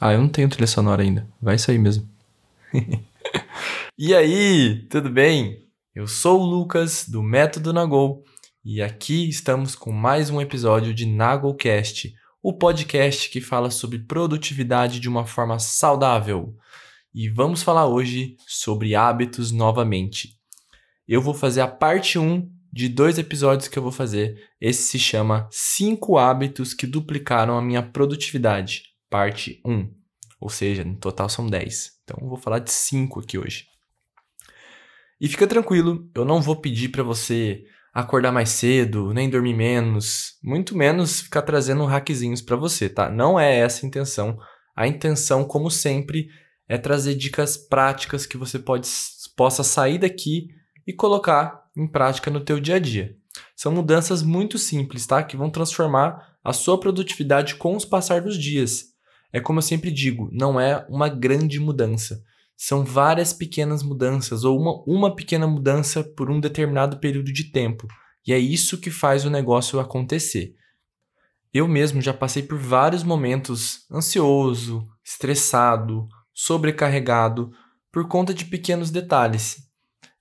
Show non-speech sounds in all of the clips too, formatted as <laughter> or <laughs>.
Ah, eu não tenho trilha sonora ainda. Vai sair mesmo. <laughs> e aí, tudo bem? Eu sou o Lucas do Método Nagol e aqui estamos com mais um episódio de Nagolcast, o podcast que fala sobre produtividade de uma forma saudável. E vamos falar hoje sobre hábitos novamente. Eu vou fazer a parte 1 de dois episódios que eu vou fazer. Esse se chama 5 hábitos que duplicaram a minha produtividade, parte 1. Ou seja, no total são 10. Então eu vou falar de 5 aqui hoje. E fica tranquilo, eu não vou pedir para você acordar mais cedo, nem dormir menos, muito menos ficar trazendo hackzinhos para você, tá? Não é essa a intenção. A intenção, como sempre, é trazer dicas práticas que você pode, possa sair daqui e colocar em prática no teu dia a dia. São mudanças muito simples, tá? Que vão transformar a sua produtividade com os passar dos dias. É como eu sempre digo, não é uma grande mudança são várias pequenas mudanças ou uma, uma pequena mudança por um determinado período de tempo. E é isso que faz o negócio acontecer. Eu mesmo já passei por vários momentos ansioso, estressado, sobrecarregado por conta de pequenos detalhes.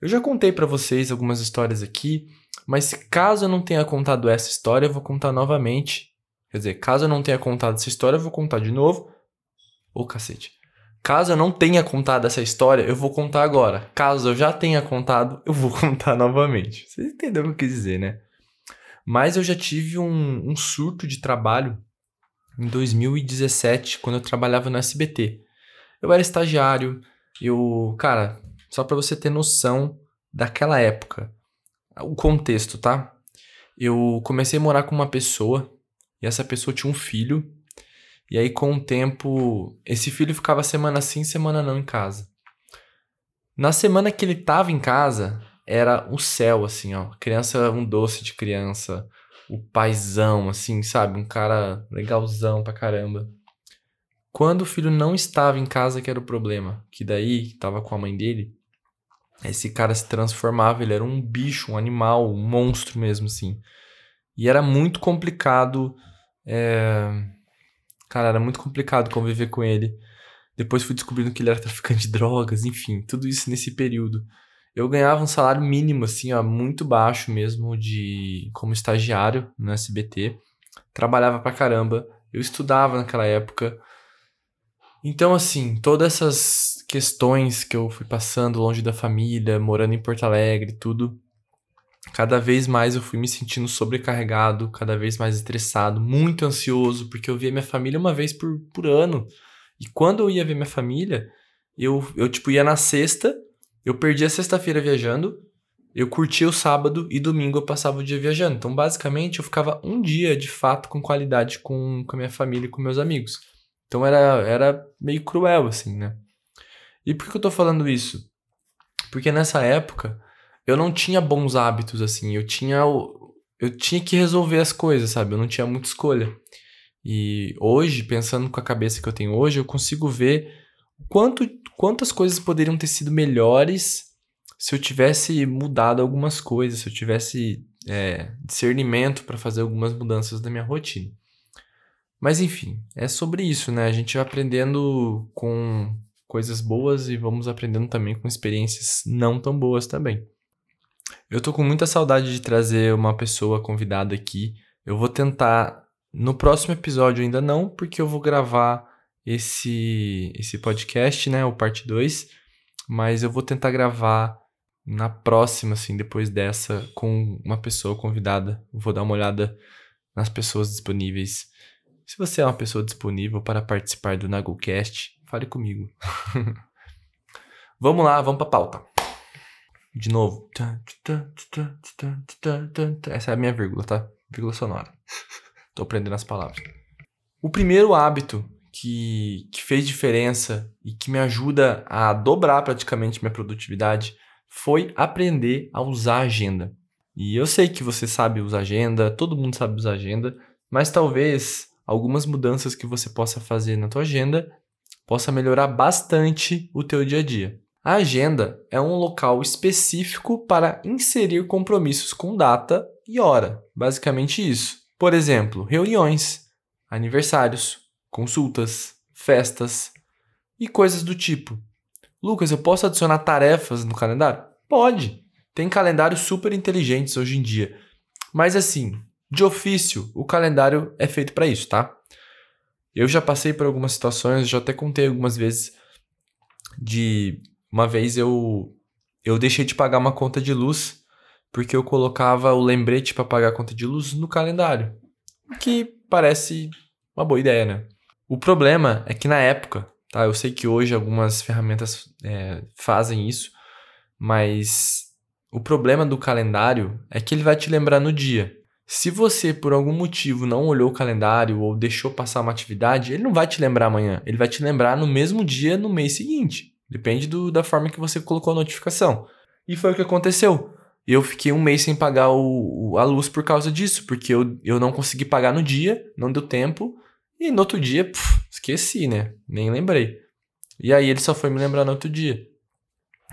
Eu já contei para vocês algumas histórias aqui, mas caso eu não tenha contado essa história, eu vou contar novamente. Quer dizer, caso eu não tenha contado essa história, eu vou contar de novo. Ô cacete. Caso eu não tenha contado essa história, eu vou contar agora. Caso eu já tenha contado, eu vou <laughs> contar novamente. Vocês entenderam o que eu quis dizer, né? Mas eu já tive um, um surto de trabalho em 2017, quando eu trabalhava no SBT. Eu era estagiário, eu. Cara, só para você ter noção daquela época, o contexto, tá? Eu comecei a morar com uma pessoa e essa pessoa tinha um filho e aí, com o tempo, esse filho ficava semana sim, semana não em casa. Na semana que ele tava em casa, era o céu, assim, ó. Criança, um doce de criança. O paizão, assim, sabe? Um cara legalzão pra caramba. Quando o filho não estava em casa, que era o problema. Que daí, tava com a mãe dele, esse cara se transformava, ele era um bicho, um animal, um monstro mesmo, assim. E era muito complicado. É Cara, era muito complicado conviver com ele. Depois fui descobrindo que ele era traficante de drogas, enfim, tudo isso nesse período. Eu ganhava um salário mínimo, assim, ó, muito baixo mesmo, de como estagiário no SBT. Trabalhava pra caramba. Eu estudava naquela época. Então, assim, todas essas questões que eu fui passando longe da família, morando em Porto Alegre, tudo, cada vez mais eu fui me sentindo sobrecarregado, cada vez mais estressado, muito ansioso, porque eu via minha família uma vez por, por ano. E quando eu ia ver minha família, eu, eu tipo, ia na sexta, eu perdia a sexta-feira viajando, eu curtia o sábado e domingo eu passava o dia viajando. Então, basicamente, eu ficava um dia de fato com qualidade com, com a minha família e com meus amigos. Então, era, era meio cruel, assim, né? E por que eu tô falando isso? Porque nessa época eu não tinha bons hábitos, assim. Eu tinha. Eu tinha que resolver as coisas, sabe? Eu não tinha muita escolha. E hoje, pensando com a cabeça que eu tenho hoje, eu consigo ver quanto, quantas coisas poderiam ter sido melhores se eu tivesse mudado algumas coisas, se eu tivesse é, discernimento para fazer algumas mudanças na minha rotina. Mas enfim, é sobre isso, né? A gente vai aprendendo com coisas boas e vamos aprendendo também com experiências não tão boas também. Eu tô com muita saudade de trazer uma pessoa convidada aqui. Eu vou tentar no próximo episódio ainda não, porque eu vou gravar esse esse podcast, né, o parte 2, mas eu vou tentar gravar na próxima assim, depois dessa com uma pessoa convidada. Vou dar uma olhada nas pessoas disponíveis. Se você é uma pessoa disponível para participar do NagoCast, fale comigo. <laughs> vamos lá, vamos para pauta. De novo. Essa é a minha vírgula, tá? Vírgula sonora. <laughs> Tô aprendendo as palavras. O primeiro hábito que, que fez diferença e que me ajuda a dobrar praticamente minha produtividade foi aprender a usar a agenda. E eu sei que você sabe usar agenda, todo mundo sabe usar agenda, mas talvez algumas mudanças que você possa fazer na tua agenda possa melhorar bastante o teu dia a dia. A agenda é um local específico para inserir compromissos com data e hora. Basicamente isso. Por exemplo, reuniões, aniversários, consultas, festas e coisas do tipo. Lucas, eu posso adicionar tarefas no calendário? Pode. Tem calendários super inteligentes hoje em dia. Mas assim, de ofício, o calendário é feito para isso, tá? Eu já passei por algumas situações, já até contei algumas vezes de uma vez eu eu deixei de pagar uma conta de luz porque eu colocava o lembrete para pagar a conta de luz no calendário. O que parece uma boa ideia, né? O problema é que na época, tá? Eu sei que hoje algumas ferramentas é, fazem isso, mas o problema do calendário é que ele vai te lembrar no dia. Se você, por algum motivo, não olhou o calendário ou deixou passar uma atividade, ele não vai te lembrar amanhã. Ele vai te lembrar no mesmo dia, no mês seguinte. Depende do, da forma que você colocou a notificação. E foi o que aconteceu. Eu fiquei um mês sem pagar o, a luz por causa disso, porque eu, eu não consegui pagar no dia, não deu tempo. E no outro dia, puf, esqueci, né? Nem lembrei. E aí ele só foi me lembrar no outro dia.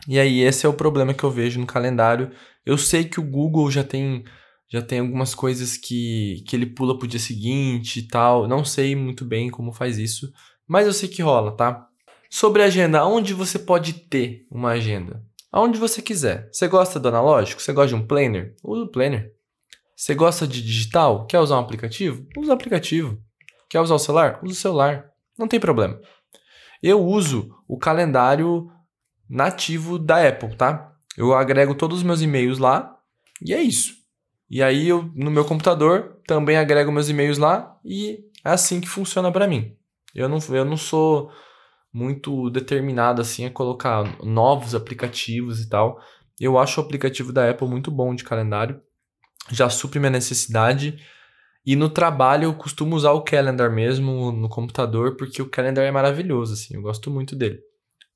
E aí esse é o problema que eu vejo no calendário. Eu sei que o Google já tem já tem algumas coisas que, que ele pula pro dia seguinte e tal. Não sei muito bem como faz isso, mas eu sei que rola, tá? Sobre agenda, onde você pode ter uma agenda? Aonde você quiser. Você gosta do analógico? Você gosta de um planner? Usa o planner. Você gosta de digital? Quer usar um aplicativo? Usa o aplicativo. Quer usar o celular? Usa o celular. Não tem problema. Eu uso o calendário nativo da Apple, tá? Eu agrego todos os meus e-mails lá e é isso. E aí eu no meu computador também agrego meus e-mails lá e é assim que funciona para mim. Eu não, eu não sou muito determinado assim a colocar novos aplicativos e tal. Eu acho o aplicativo da Apple muito bom de calendário, já supre minha necessidade. E no trabalho eu costumo usar o Calendar mesmo no computador, porque o Calendar é maravilhoso, assim, eu gosto muito dele.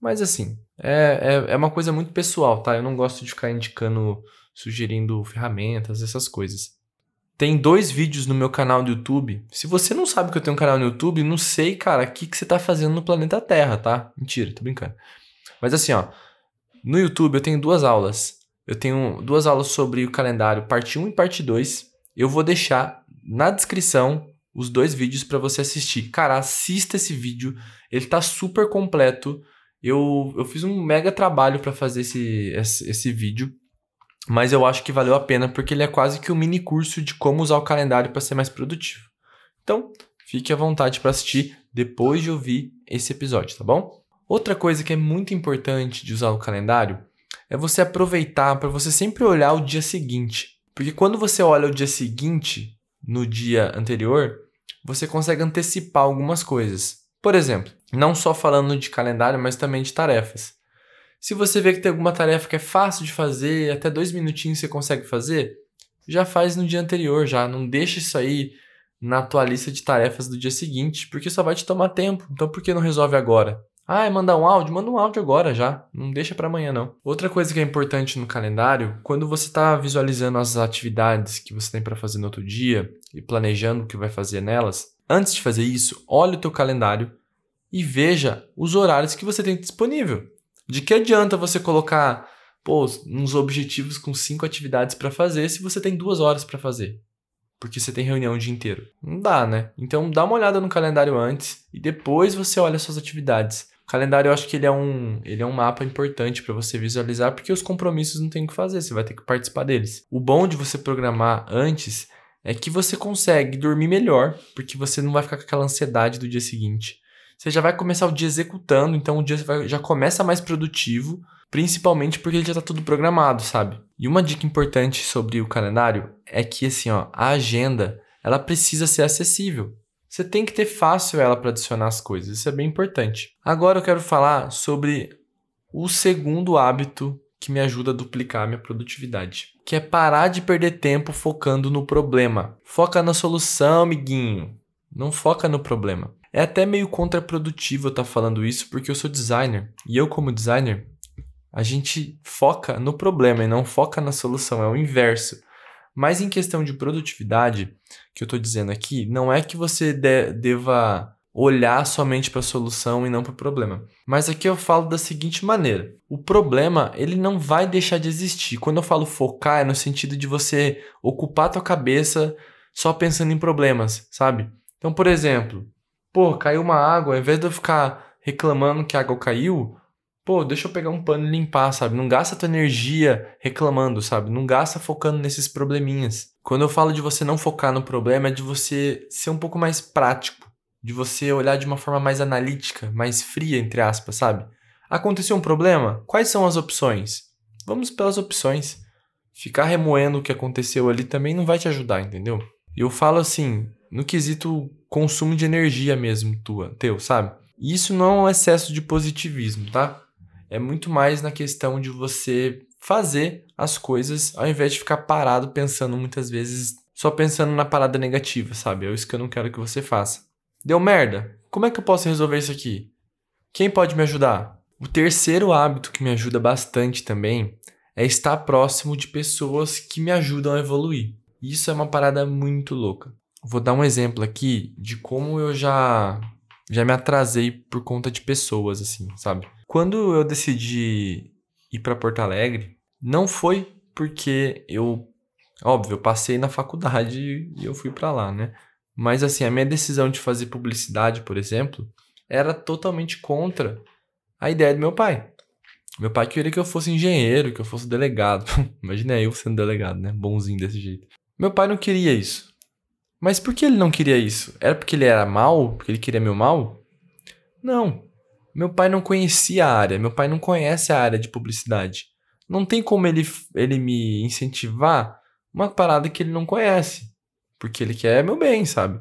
Mas assim, é, é, é uma coisa muito pessoal, tá? Eu não gosto de ficar indicando, sugerindo ferramentas, essas coisas. Tem dois vídeos no meu canal do YouTube. Se você não sabe que eu tenho um canal no YouTube, não sei, cara, o que, que você tá fazendo no planeta Terra, tá? Mentira, tô brincando. Mas assim, ó, no YouTube eu tenho duas aulas. Eu tenho duas aulas sobre o calendário, parte 1 e parte 2. Eu vou deixar na descrição os dois vídeos para você assistir. Cara, assista esse vídeo, ele tá super completo. Eu, eu fiz um mega trabalho para fazer esse, esse, esse vídeo. Mas eu acho que valeu a pena porque ele é quase que um mini curso de como usar o calendário para ser mais produtivo. Então, fique à vontade para assistir depois de ouvir esse episódio, tá bom? Outra coisa que é muito importante de usar o calendário é você aproveitar para você sempre olhar o dia seguinte. Porque quando você olha o dia seguinte, no dia anterior, você consegue antecipar algumas coisas. Por exemplo, não só falando de calendário, mas também de tarefas. Se você vê que tem alguma tarefa que é fácil de fazer, até dois minutinhos você consegue fazer, já faz no dia anterior, já. Não deixa isso aí na tua lista de tarefas do dia seguinte, porque só vai te tomar tempo. Então por que não resolve agora? Ah, é mandar um áudio? Manda um áudio agora já. Não deixa para amanhã, não. Outra coisa que é importante no calendário, quando você está visualizando as atividades que você tem para fazer no outro dia e planejando o que vai fazer nelas, antes de fazer isso, olhe o teu calendário e veja os horários que você tem disponível. De que adianta você colocar pô, uns objetivos com cinco atividades para fazer se você tem duas horas para fazer? Porque você tem reunião o dia inteiro. Não dá, né? Então dá uma olhada no calendário antes e depois você olha suas atividades. O calendário eu acho que ele é um, ele é um mapa importante para você visualizar, porque os compromissos não tem o que fazer, você vai ter que participar deles. O bom de você programar antes é que você consegue dormir melhor, porque você não vai ficar com aquela ansiedade do dia seguinte você já vai começar o dia executando, então o dia já começa mais produtivo, principalmente porque ele já está tudo programado, sabe? E uma dica importante sobre o calendário é que assim, ó, a agenda, ela precisa ser acessível. Você tem que ter fácil ela para adicionar as coisas, isso é bem importante. Agora eu quero falar sobre o segundo hábito que me ajuda a duplicar minha produtividade, que é parar de perder tempo focando no problema. Foca na solução, amiguinho. Não foca no problema. É até meio contraprodutivo eu estar tá falando isso, porque eu sou designer. E eu, como designer, a gente foca no problema e não foca na solução, é o inverso. Mas em questão de produtividade, que eu estou dizendo aqui, não é que você de deva olhar somente para a solução e não para o problema. Mas aqui eu falo da seguinte maneira: o problema ele não vai deixar de existir. Quando eu falo focar é no sentido de você ocupar a tua cabeça só pensando em problemas, sabe? Então, por exemplo, pô, caiu uma água, ao invés de eu ficar reclamando que a água caiu, pô, deixa eu pegar um pano e limpar, sabe? Não gasta tua energia reclamando, sabe? Não gasta focando nesses probleminhas. Quando eu falo de você não focar no problema, é de você ser um pouco mais prático de você olhar de uma forma mais analítica, mais fria, entre aspas, sabe? Aconteceu um problema? Quais são as opções? Vamos pelas opções. Ficar remoendo o que aconteceu ali também não vai te ajudar, entendeu? Eu falo assim, no quesito consumo de energia mesmo, tua, teu, sabe? E isso não é um excesso de positivismo, tá? É muito mais na questão de você fazer as coisas ao invés de ficar parado pensando muitas vezes, só pensando na parada negativa, sabe? É isso que eu não quero que você faça. Deu merda? Como é que eu posso resolver isso aqui? Quem pode me ajudar? O terceiro hábito que me ajuda bastante também é estar próximo de pessoas que me ajudam a evoluir. Isso é uma parada muito louca. Vou dar um exemplo aqui de como eu já já me atrasei por conta de pessoas assim, sabe? Quando eu decidi ir para Porto Alegre, não foi porque eu, óbvio, eu passei na faculdade e eu fui para lá, né? Mas assim, a minha decisão de fazer publicidade, por exemplo, era totalmente contra a ideia do meu pai. Meu pai queria que eu fosse engenheiro, que eu fosse delegado. <laughs> Imagina eu sendo delegado, né? Bonzinho desse jeito. Meu pai não queria isso. Mas por que ele não queria isso? Era porque ele era mal? Porque ele queria meu mal? Não. Meu pai não conhecia a área. Meu pai não conhece a área de publicidade. Não tem como ele, ele me incentivar uma parada que ele não conhece porque ele quer meu bem, sabe?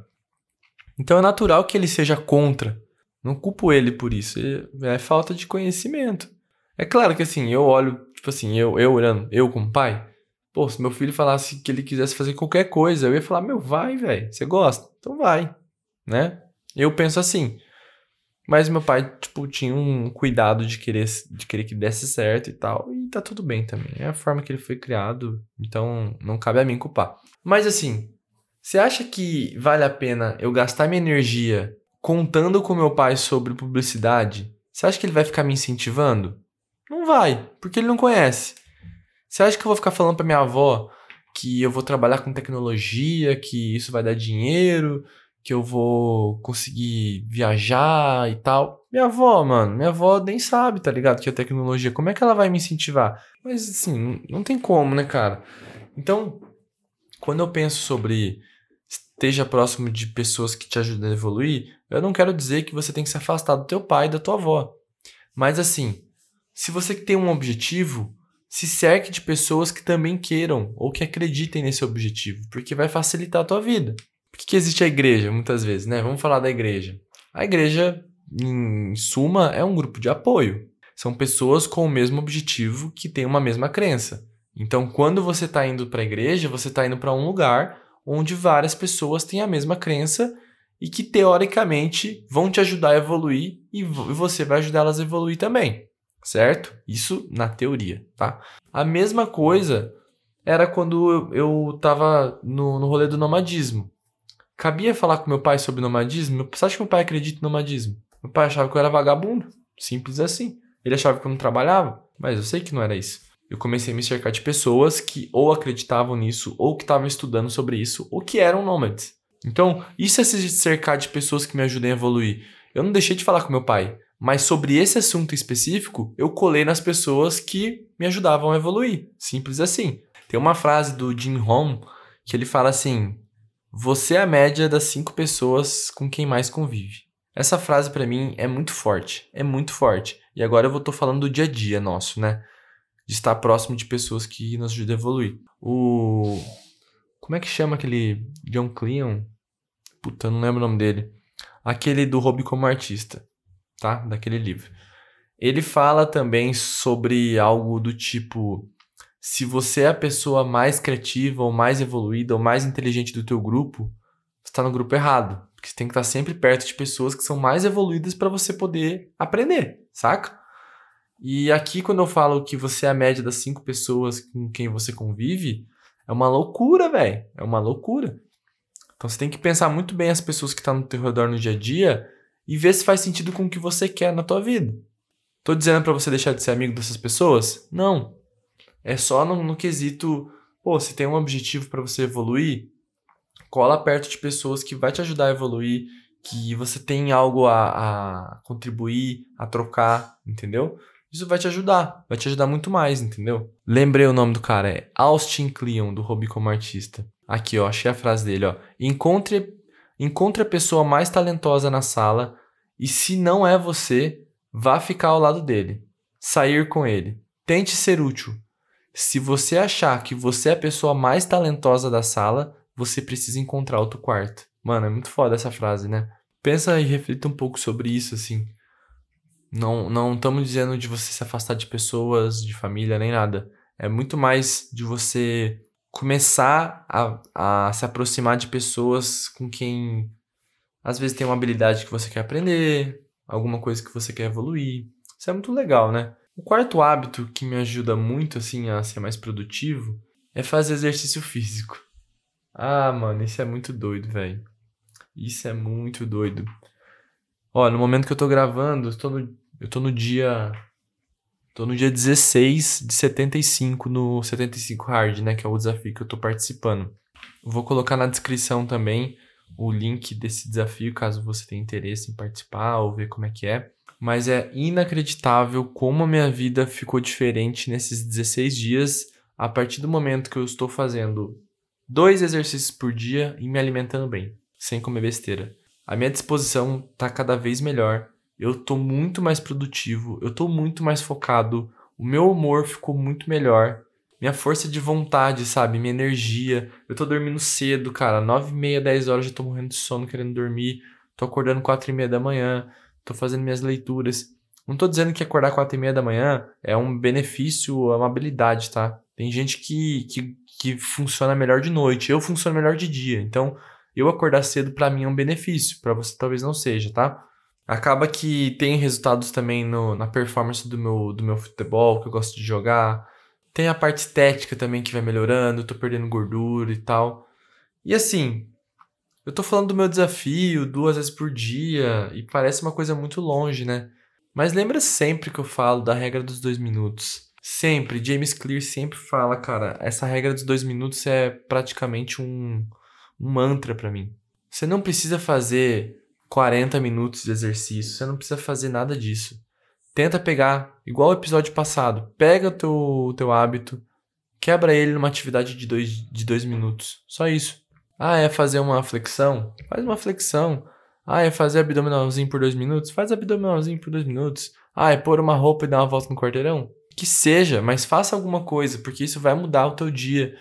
Então é natural que ele seja contra. Não culpo ele por isso. É falta de conhecimento. É claro que assim, eu olho, tipo assim, eu, eu olhando, eu como pai, pô, se meu filho falasse que ele quisesse fazer qualquer coisa, eu ia falar, meu, vai, velho, você gosta? Então vai, né? Eu penso assim. Mas meu pai, tipo, tinha um cuidado de querer, de querer que desse certo e tal. E tá tudo bem também. É a forma que ele foi criado. Então não cabe a mim culpar. Mas assim, você acha que vale a pena eu gastar minha energia contando com meu pai sobre publicidade? Você acha que ele vai ficar me incentivando? Não vai, porque ele não conhece. Você acha que eu vou ficar falando para minha avó que eu vou trabalhar com tecnologia, que isso vai dar dinheiro, que eu vou conseguir viajar e tal? Minha avó, mano, minha avó nem sabe, tá ligado? Que é tecnologia. Como é que ela vai me incentivar? Mas assim, não tem como, né, cara? Então, quando eu penso sobre esteja próximo de pessoas que te ajudam a evoluir, eu não quero dizer que você tem que se afastar do teu pai e da tua avó. Mas assim, se você tem um objetivo, se cerque de pessoas que também queiram ou que acreditem nesse objetivo, porque vai facilitar a tua vida. Por que, que existe a igreja, muitas vezes, né? Vamos falar da igreja. A igreja, em suma, é um grupo de apoio. São pessoas com o mesmo objetivo que têm uma mesma crença. Então, quando você está indo para a igreja, você está indo para um lugar onde várias pessoas têm a mesma crença e que teoricamente vão te ajudar a evoluir e você vai ajudar elas a evoluir também, certo? Isso na teoria, tá? A mesma coisa era quando eu estava no, no rolê do nomadismo. Cabia falar com meu pai sobre nomadismo? Você acha que meu pai acredita no nomadismo? Meu pai achava que eu era vagabundo. Simples assim. Ele achava que eu não trabalhava, mas eu sei que não era isso eu comecei a me cercar de pessoas que ou acreditavam nisso, ou que estavam estudando sobre isso, ou que eram nômades. Então, isso é se cercar de pessoas que me ajudem a evoluir. Eu não deixei de falar com meu pai, mas sobre esse assunto específico, eu colei nas pessoas que me ajudavam a evoluir. Simples assim. Tem uma frase do Jim Rohn que ele fala assim: Você é a média das cinco pessoas com quem mais convive. Essa frase para mim é muito forte, é muito forte. E agora eu tô falando do dia a dia nosso, né? de estar próximo de pessoas que nos ajudam a evoluir. O. Como é que chama aquele John Cleon? Puta, não lembro o nome dele. Aquele do Hobby como Artista, tá? Daquele livro. Ele fala também sobre algo do tipo: se você é a pessoa mais criativa, ou mais evoluída, ou mais inteligente do teu grupo, você está no grupo errado. Porque você tem que estar sempre perto de pessoas que são mais evoluídas para você poder aprender, saca? E aqui, quando eu falo que você é a média das cinco pessoas com quem você convive, é uma loucura, velho. É uma loucura. Então você tem que pensar muito bem as pessoas que estão tá no teu redor no dia a dia e vê se faz sentido com o que você quer na tua vida. Tô dizendo para você deixar de ser amigo dessas pessoas? Não. É só no, no quesito, pô, se tem um objetivo para você evoluir, cola perto de pessoas que vai te ajudar a evoluir, que você tem algo a, a contribuir, a trocar, entendeu? Isso vai te ajudar, vai te ajudar muito mais, entendeu? Lembrei o nome do cara, é Austin Kleon, do Hobby como Artista. Aqui, ó, achei a frase dele, ó. Encontre, encontre a pessoa mais talentosa na sala e se não é você, vá ficar ao lado dele. Sair com ele. Tente ser útil. Se você achar que você é a pessoa mais talentosa da sala, você precisa encontrar outro quarto. Mano, é muito foda essa frase, né? Pensa e reflita um pouco sobre isso, assim. Não não estamos dizendo de você se afastar de pessoas, de família, nem nada. É muito mais de você começar a, a se aproximar de pessoas com quem às vezes tem uma habilidade que você quer aprender, alguma coisa que você quer evoluir. Isso é muito legal, né? O quarto hábito que me ajuda muito assim a ser mais produtivo é fazer exercício físico. Ah, mano, isso é muito doido, velho. Isso é muito doido. Ó, no momento que eu tô gravando, eu tô no, eu tô no dia. Tô no dia 16 de 75 no 75 Hard, né? Que é o desafio que eu tô participando. vou colocar na descrição também o link desse desafio, caso você tenha interesse em participar ou ver como é que é. Mas é inacreditável como a minha vida ficou diferente nesses 16 dias a partir do momento que eu estou fazendo dois exercícios por dia e me alimentando bem, sem comer besteira. A minha disposição está cada vez melhor. Eu estou muito mais produtivo, eu estou muito mais focado, o meu humor ficou muito melhor. Minha força de vontade, sabe? Minha energia. Eu tô dormindo cedo, cara. 9 e meia, 10 horas já tô morrendo de sono, querendo dormir. Tô acordando 4 e meia da manhã. Tô fazendo minhas leituras. Não tô dizendo que acordar 4 e meia da manhã é um benefício, é uma habilidade, tá? Tem gente que, que, que funciona melhor de noite. Eu funciono melhor de dia. Então, eu acordar cedo para mim é um benefício, para você talvez não seja, tá? Acaba que tem resultados também no, na performance do meu, do meu futebol, que eu gosto de jogar. Tem a parte estética também que vai melhorando, eu tô perdendo gordura e tal. E assim, eu tô falando do meu desafio duas vezes por dia e parece uma coisa muito longe, né? Mas lembra sempre que eu falo da regra dos dois minutos. Sempre, James Clear sempre fala, cara, essa regra dos dois minutos é praticamente um, um mantra para mim. Você não precisa fazer 40 minutos de exercício, você não precisa fazer nada disso. Tenta pegar, igual o episódio passado, pega o teu, teu hábito, quebra ele numa atividade de dois, de dois minutos. Só isso. Ah, é fazer uma flexão? Faz uma flexão. Ah, é fazer abdominalzinho por dois minutos? Faz abdominalzinho por dois minutos. Ah, é pôr uma roupa e dar uma volta no quarteirão? Que seja, mas faça alguma coisa, porque isso vai mudar o teu dia.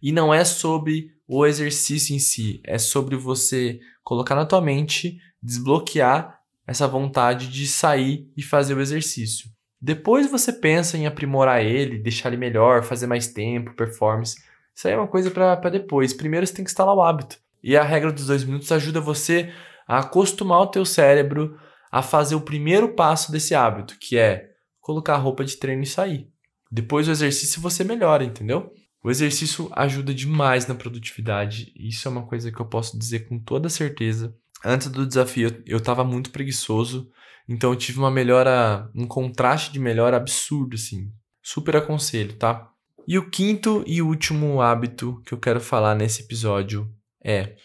E não é sobre o exercício em si, é sobre você colocar na tua mente, desbloquear essa vontade de sair e fazer o exercício. Depois você pensa em aprimorar ele, deixar ele melhor, fazer mais tempo, performance. Isso aí é uma coisa para depois. Primeiro você tem que instalar o hábito. E a regra dos dois minutos ajuda você a acostumar o teu cérebro a fazer o primeiro passo desse hábito, que é colocar a roupa de treino e sair. Depois do exercício você melhora, entendeu? O exercício ajuda demais na produtividade. Isso é uma coisa que eu posso dizer com toda certeza. Antes do desafio, eu estava muito preguiçoso, então eu tive uma melhora, um contraste de melhora absurdo, assim. Super aconselho, tá? E o quinto e último hábito que eu quero falar nesse episódio é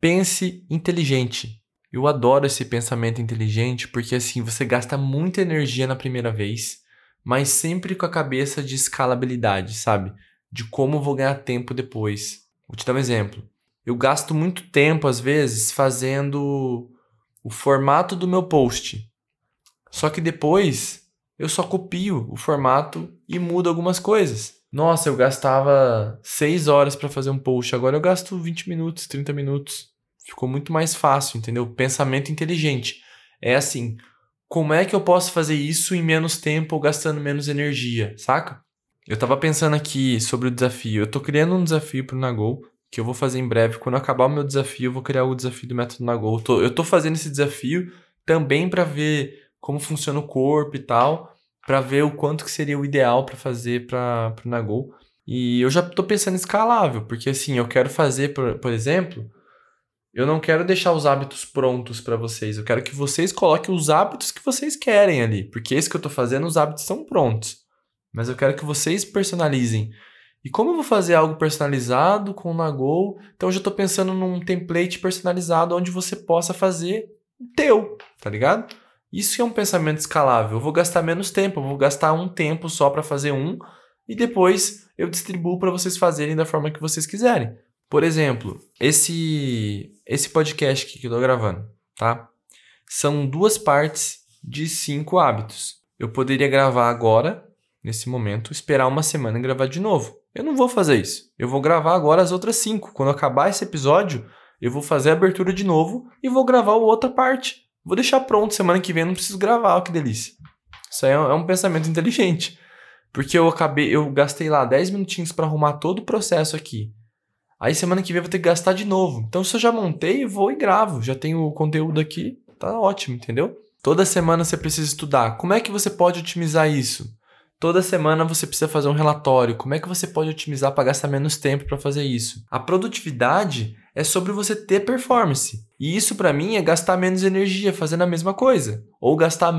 pense inteligente. Eu adoro esse pensamento inteligente porque assim você gasta muita energia na primeira vez, mas sempre com a cabeça de escalabilidade, sabe? de como vou ganhar tempo depois. Vou te dar um exemplo. Eu gasto muito tempo, às vezes, fazendo o formato do meu post. Só que depois eu só copio o formato e mudo algumas coisas. Nossa, eu gastava 6 horas para fazer um post, agora eu gasto 20 minutos, 30 minutos. Ficou muito mais fácil, entendeu? Pensamento inteligente. É assim, como é que eu posso fazer isso em menos tempo ou gastando menos energia, saca? Eu tava pensando aqui sobre o desafio. Eu tô criando um desafio pro Nagol, que eu vou fazer em breve. Quando acabar o meu desafio, eu vou criar o desafio do método Nagol. Eu tô, eu tô fazendo esse desafio também para ver como funciona o corpo e tal, para ver o quanto que seria o ideal para fazer para pro Nagol. E eu já tô pensando em escalável, porque assim, eu quero fazer, por, por exemplo, Eu não quero deixar os hábitos prontos para vocês. Eu quero que vocês coloquem os hábitos que vocês querem ali. Porque esse que eu tô fazendo, os hábitos são prontos. Mas eu quero que vocês personalizem. E como eu vou fazer algo personalizado com o Nagol, então eu já estou pensando num template personalizado onde você possa fazer o teu, tá ligado? Isso é um pensamento escalável. Eu vou gastar menos tempo, eu vou gastar um tempo só para fazer um e depois eu distribuo para vocês fazerem da forma que vocês quiserem. Por exemplo, esse esse podcast que eu tô gravando, tá? São duas partes de cinco hábitos. Eu poderia gravar agora, nesse momento, esperar uma semana e gravar de novo. Eu não vou fazer isso. Eu vou gravar agora as outras cinco. Quando acabar esse episódio, eu vou fazer a abertura de novo e vou gravar a outra parte. Vou deixar pronto semana que vem, não preciso gravar, que delícia. Isso aí é um é pensamento inteligente. Porque eu acabei, eu gastei lá 10 minutinhos para arrumar todo o processo aqui. Aí semana que vem eu vou ter que gastar de novo. Então se eu já montei, eu vou e gravo. Já tenho o conteúdo aqui, tá ótimo, entendeu? Toda semana você precisa estudar. Como é que você pode otimizar isso? Toda semana você precisa fazer um relatório. Como é que você pode otimizar para gastar menos tempo para fazer isso? A produtividade é sobre você ter performance. E isso para mim é gastar menos energia fazendo a mesma coisa, ou gastar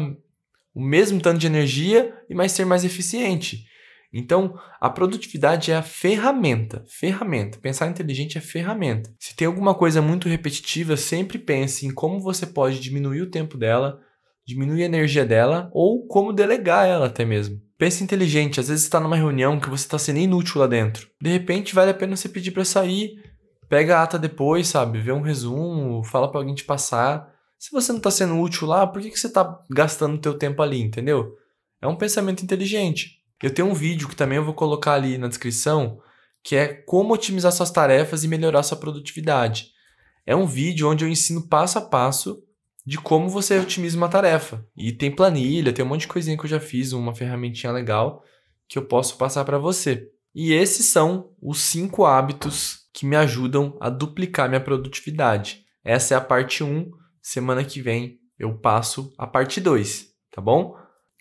o mesmo tanto de energia e mais ser mais eficiente. Então, a produtividade é a ferramenta, ferramenta. Pensar inteligente é ferramenta. Se tem alguma coisa muito repetitiva, sempre pense em como você pode diminuir o tempo dela, diminuir a energia dela ou como delegar ela até mesmo. Pense inteligente, às vezes está numa reunião que você está sendo inútil lá dentro. De repente vale a pena você pedir para sair, pega a ata depois, sabe? Vê um resumo, fala para alguém te passar. Se você não está sendo útil lá, por que, que você está gastando teu tempo ali, entendeu? É um pensamento inteligente. Eu tenho um vídeo que também eu vou colocar ali na descrição, que é como otimizar suas tarefas e melhorar sua produtividade. É um vídeo onde eu ensino passo a passo de como você otimiza uma tarefa. E tem planilha, tem um monte de coisinha que eu já fiz, uma ferramentinha legal que eu posso passar para você. E esses são os cinco hábitos que me ajudam a duplicar minha produtividade. Essa é a parte 1. Semana que vem eu passo a parte 2, tá bom?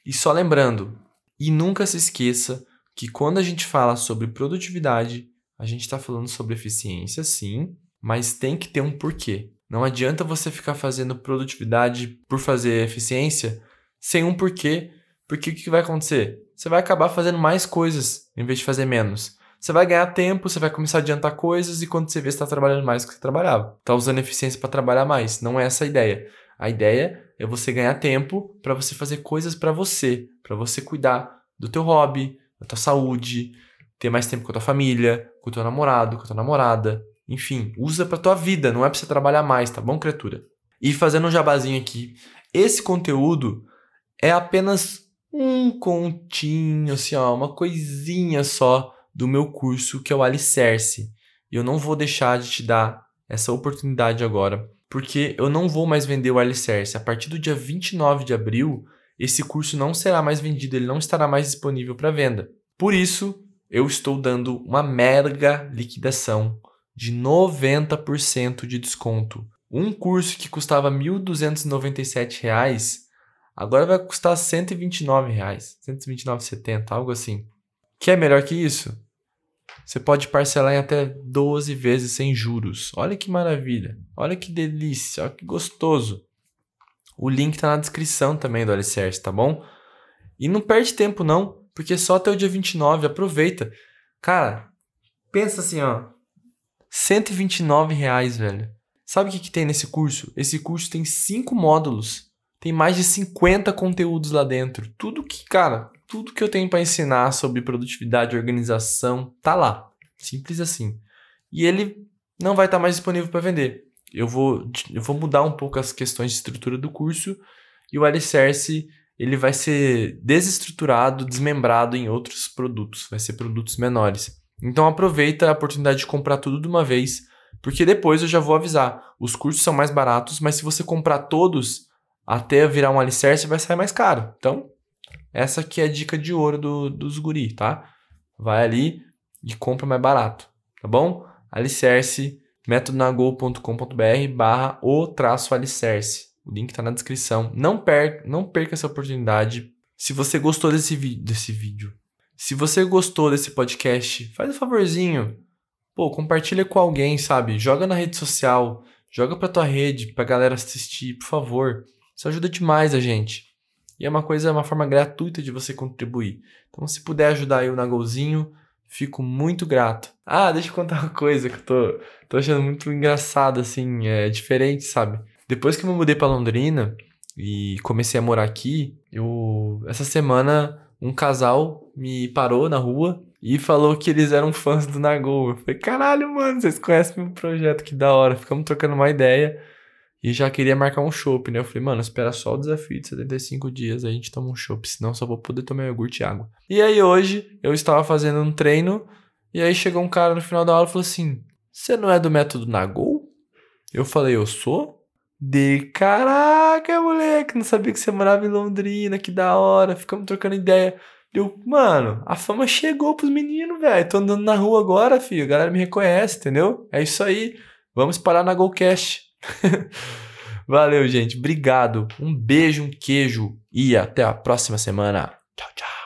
E só lembrando, e nunca se esqueça que quando a gente fala sobre produtividade, a gente está falando sobre eficiência, sim, mas tem que ter um porquê. Não adianta você ficar fazendo produtividade por fazer eficiência sem um porquê, porque o que vai acontecer? Você vai acabar fazendo mais coisas em vez de fazer menos. Você vai ganhar tempo, você vai começar a adiantar coisas e quando você vê, você está trabalhando mais do que você trabalhava. Está usando eficiência para trabalhar mais. Não é essa a ideia. A ideia é você ganhar tempo para você fazer coisas para você, para você cuidar do teu hobby, da tua saúde, ter mais tempo com a tua família, com o teu namorado, com a tua namorada, enfim, usa para tua vida, não é para você trabalhar mais, tá bom, criatura? E fazendo um jabazinho aqui, esse conteúdo é apenas um continho, assim, ó, uma coisinha só do meu curso que é o Alicerce. E eu não vou deixar de te dar essa oportunidade agora, porque eu não vou mais vender o Alicerce. A partir do dia 29 de abril, esse curso não será mais vendido, ele não estará mais disponível para venda. Por isso, eu estou dando uma mega liquidação de 90% de desconto. Um curso que custava R$ 1.297, agora vai custar 129 reais, 129,70, algo assim. Que é melhor que isso? Você pode parcelar em até 12 vezes sem juros. Olha que maravilha. Olha que delícia, olha que gostoso. O link está na descrição também do Alicerce, tá bom? E não perde tempo não, porque só até o dia 29, aproveita. Cara, pensa assim, ó, 129 reais, velho. Sabe o que, que tem nesse curso? Esse curso tem cinco módulos. Tem mais de 50 conteúdos lá dentro. Tudo que, cara, tudo que eu tenho para ensinar sobre produtividade organização tá lá. Simples assim. E ele não vai estar tá mais disponível para vender. Eu vou, eu vou mudar um pouco as questões de estrutura do curso e o alicerce ele vai ser desestruturado, desmembrado em outros produtos, vai ser produtos menores. Então aproveita a oportunidade de comprar tudo de uma vez, porque depois eu já vou avisar. Os cursos são mais baratos, mas se você comprar todos até virar um alicerce, vai sair mais caro. Então, essa aqui é a dica de ouro do, dos guri, tá? Vai ali e compra mais barato, tá bom? Alicerce, metodonagol.com.br barra o traço alicerce. O link tá na descrição. Não, per não perca essa oportunidade. Se você gostou desse, desse vídeo, se você gostou desse podcast, faz um favorzinho. Pô, compartilha com alguém, sabe? Joga na rede social, Joga pra tua rede, pra galera assistir, por favor. Isso ajuda demais a gente. E é uma coisa, uma forma gratuita de você contribuir. Então, se puder ajudar aí o Nagolzinho, fico muito grato. Ah, deixa eu contar uma coisa que eu tô, tô achando muito engraçado, assim, é diferente, sabe? Depois que eu me mudei pra Londrina e comecei a morar aqui, eu. Essa semana um casal me parou na rua e falou que eles eram fãs do Nagol. Eu falei, caralho, mano, vocês conhecem meu projeto, que da hora. Ficamos trocando uma ideia e já queria marcar um chopp, né? Eu falei, mano, espera só o desafio de 75 dias, a gente toma um chopp, senão só vou poder tomar iogurte e água. E aí hoje eu estava fazendo um treino e aí chegou um cara no final da aula e falou assim: Você não é do método Nagol? Eu falei, eu sou? De caraca, moleque, não sabia que você morava em Londrina, que da hora, ficamos trocando ideia. Eu, mano, a fama chegou pros meninos, velho. Tô andando na rua agora, filho. A galera me reconhece, entendeu? É isso aí. Vamos parar na Golcast. <laughs> Valeu, gente. Obrigado. Um beijo, um queijo e até a próxima semana. Tchau, tchau.